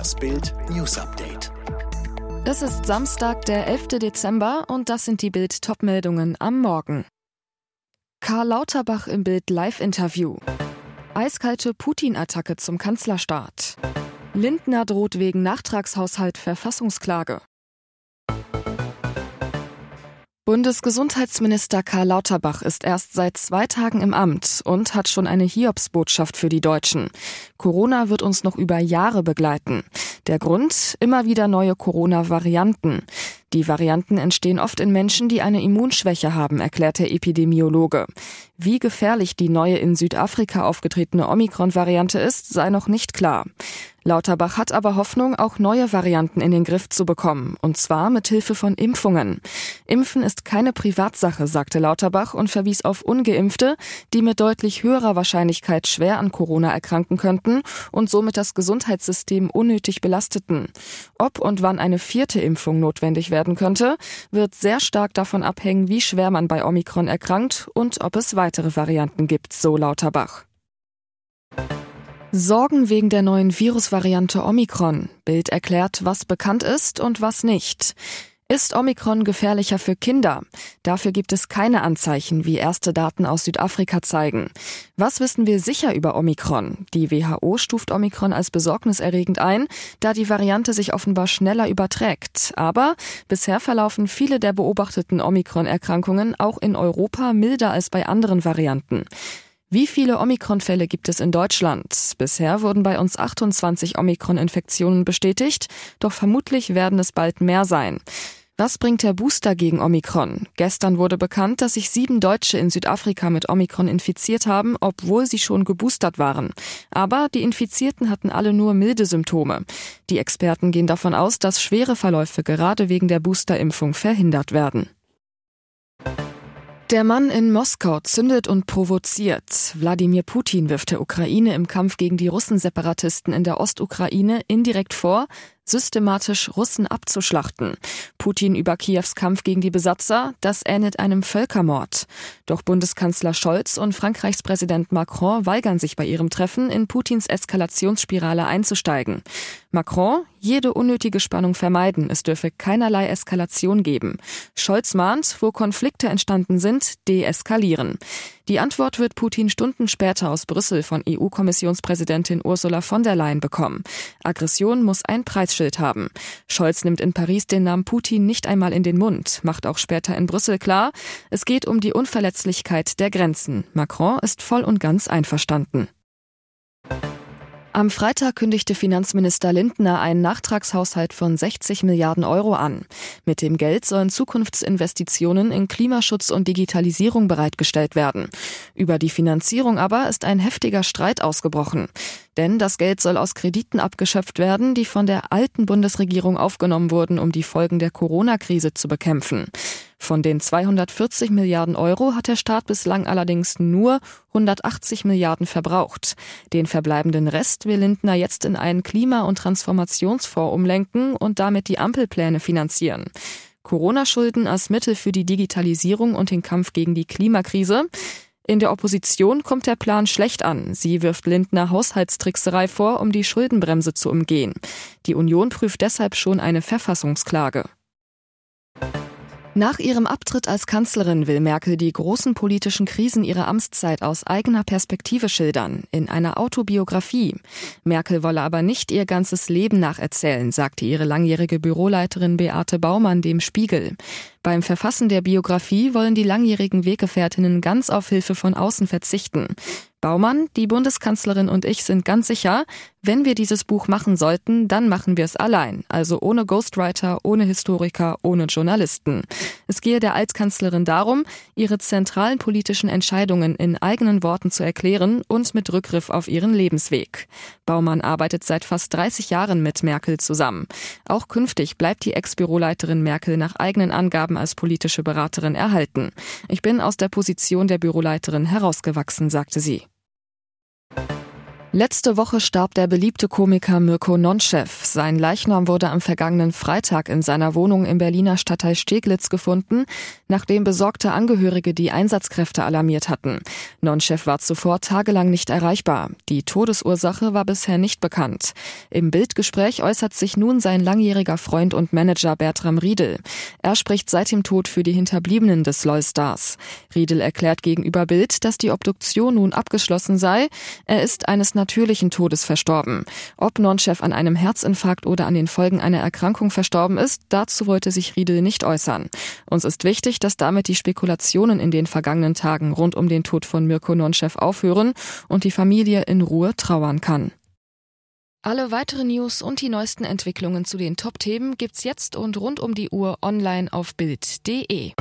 Das Bild News Update. Es ist Samstag, der 11. Dezember und das sind die Bild Topmeldungen am Morgen. Karl Lauterbach im Bild Live-Interview. Eiskalte Putin-Attacke zum Kanzlerstaat. Lindner droht wegen Nachtragshaushalt Verfassungsklage. Bundesgesundheitsminister Karl Lauterbach ist erst seit zwei Tagen im Amt und hat schon eine Hiobsbotschaft für die Deutschen. Corona wird uns noch über Jahre begleiten. Der Grund? Immer wieder neue Corona-Varianten. Die Varianten entstehen oft in Menschen, die eine Immunschwäche haben, erklärt der Epidemiologe. Wie gefährlich die neue in Südafrika aufgetretene Omikron-Variante ist, sei noch nicht klar. Lauterbach hat aber Hoffnung, auch neue Varianten in den Griff zu bekommen, und zwar mit Hilfe von Impfungen. Impfen ist keine Privatsache, sagte Lauterbach und verwies auf ungeimpfte, die mit deutlich höherer Wahrscheinlichkeit schwer an Corona erkranken könnten und somit das Gesundheitssystem unnötig belasteten. Ob und wann eine vierte Impfung notwendig werden könnte, wird sehr stark davon abhängen, wie schwer man bei Omikron erkrankt und ob es weitere Varianten gibt, so Lauterbach. Sorgen wegen der neuen Virusvariante Omikron. Bild erklärt, was bekannt ist und was nicht. Ist Omikron gefährlicher für Kinder? Dafür gibt es keine Anzeichen, wie erste Daten aus Südafrika zeigen. Was wissen wir sicher über Omikron? Die WHO stuft Omikron als besorgniserregend ein, da die Variante sich offenbar schneller überträgt. Aber bisher verlaufen viele der beobachteten Omikron-Erkrankungen auch in Europa milder als bei anderen Varianten. Wie viele Omikron-Fälle gibt es in Deutschland? Bisher wurden bei uns 28 Omikron-Infektionen bestätigt, doch vermutlich werden es bald mehr sein. Was bringt der Booster gegen Omikron? Gestern wurde bekannt, dass sich sieben Deutsche in Südafrika mit Omikron infiziert haben, obwohl sie schon geboostert waren. Aber die Infizierten hatten alle nur milde Symptome. Die Experten gehen davon aus, dass schwere Verläufe gerade wegen der Boosterimpfung verhindert werden. Der Mann in Moskau zündet und provoziert. Wladimir Putin wirft der Ukraine im Kampf gegen die Russenseparatisten in der Ostukraine indirekt vor, systematisch Russen abzuschlachten. Putin über Kiews Kampf gegen die Besatzer, das ähnelt einem Völkermord. Doch Bundeskanzler Scholz und Frankreichs Präsident Macron weigern sich bei ihrem Treffen in Putins Eskalationsspirale einzusteigen. Macron, jede unnötige Spannung vermeiden, es dürfe keinerlei Eskalation geben. Scholz mahnt, wo Konflikte entstanden sind, deeskalieren. Die Antwort wird Putin Stunden später aus Brüssel von EU-Kommissionspräsidentin Ursula von der Leyen bekommen. Aggression muss ein Preisschild haben. Scholz nimmt in Paris den Namen Putin nicht einmal in den Mund, macht auch später in Brüssel klar, es geht um die Unverletzlichkeit der Grenzen. Macron ist voll und ganz einverstanden. Am Freitag kündigte Finanzminister Lindner einen Nachtragshaushalt von 60 Milliarden Euro an. Mit dem Geld sollen Zukunftsinvestitionen in Klimaschutz und Digitalisierung bereitgestellt werden. Über die Finanzierung aber ist ein heftiger Streit ausgebrochen. Denn das Geld soll aus Krediten abgeschöpft werden, die von der alten Bundesregierung aufgenommen wurden, um die Folgen der Corona-Krise zu bekämpfen. Von den 240 Milliarden Euro hat der Staat bislang allerdings nur 180 Milliarden verbraucht. Den verbleibenden Rest will Lindner jetzt in einen Klima- und Transformationsfonds umlenken und damit die Ampelpläne finanzieren. Corona-Schulden als Mittel für die Digitalisierung und den Kampf gegen die Klimakrise. In der Opposition kommt der Plan schlecht an. Sie wirft Lindner Haushaltstrickserei vor, um die Schuldenbremse zu umgehen. Die Union prüft deshalb schon eine Verfassungsklage. Nach ihrem Abtritt als Kanzlerin will Merkel die großen politischen Krisen ihrer Amtszeit aus eigener Perspektive schildern, in einer Autobiografie. Merkel wolle aber nicht ihr ganzes Leben nacherzählen, sagte ihre langjährige Büroleiterin Beate Baumann dem Spiegel. Beim Verfassen der Biografie wollen die langjährigen Weggefährtinnen ganz auf Hilfe von außen verzichten. Baumann, die Bundeskanzlerin und ich sind ganz sicher, wenn wir dieses Buch machen sollten, dann machen wir es allein, also ohne Ghostwriter, ohne Historiker, ohne Journalisten. Es gehe der Altkanzlerin darum, ihre zentralen politischen Entscheidungen in eigenen Worten zu erklären und mit Rückgriff auf ihren Lebensweg. Baumann arbeitet seit fast 30 Jahren mit Merkel zusammen. Auch künftig bleibt die Ex-Büroleiterin Merkel nach eigenen Angaben als politische Beraterin erhalten. Ich bin aus der Position der Büroleiterin herausgewachsen, sagte sie. Letzte Woche starb der beliebte Komiker Mirko Nonchev. Sein Leichnam wurde am vergangenen Freitag in seiner Wohnung im Berliner Stadtteil Steglitz gefunden, nachdem besorgte Angehörige die Einsatzkräfte alarmiert hatten. Nonchev war zuvor tagelang nicht erreichbar. Die Todesursache war bisher nicht bekannt. Im Bildgespräch äußert sich nun sein langjähriger Freund und Manager Bertram Riedel. Er spricht seit dem Tod für die Hinterbliebenen des LOL-Stars. Riedel erklärt gegenüber Bild, dass die Obduktion nun abgeschlossen sei. Er ist eines natürlichen Todes verstorben. Ob Nonchef an einem Herzinfarkt oder an den Folgen einer Erkrankung verstorben ist, dazu wollte sich Riedel nicht äußern. Uns ist wichtig, dass damit die Spekulationen in den vergangenen Tagen rund um den Tod von Mirko Nonchef aufhören und die Familie in Ruhe trauern kann. Alle weiteren News und die neuesten Entwicklungen zu den Top-Themen gibt's jetzt und rund um die Uhr online auf Bild.de.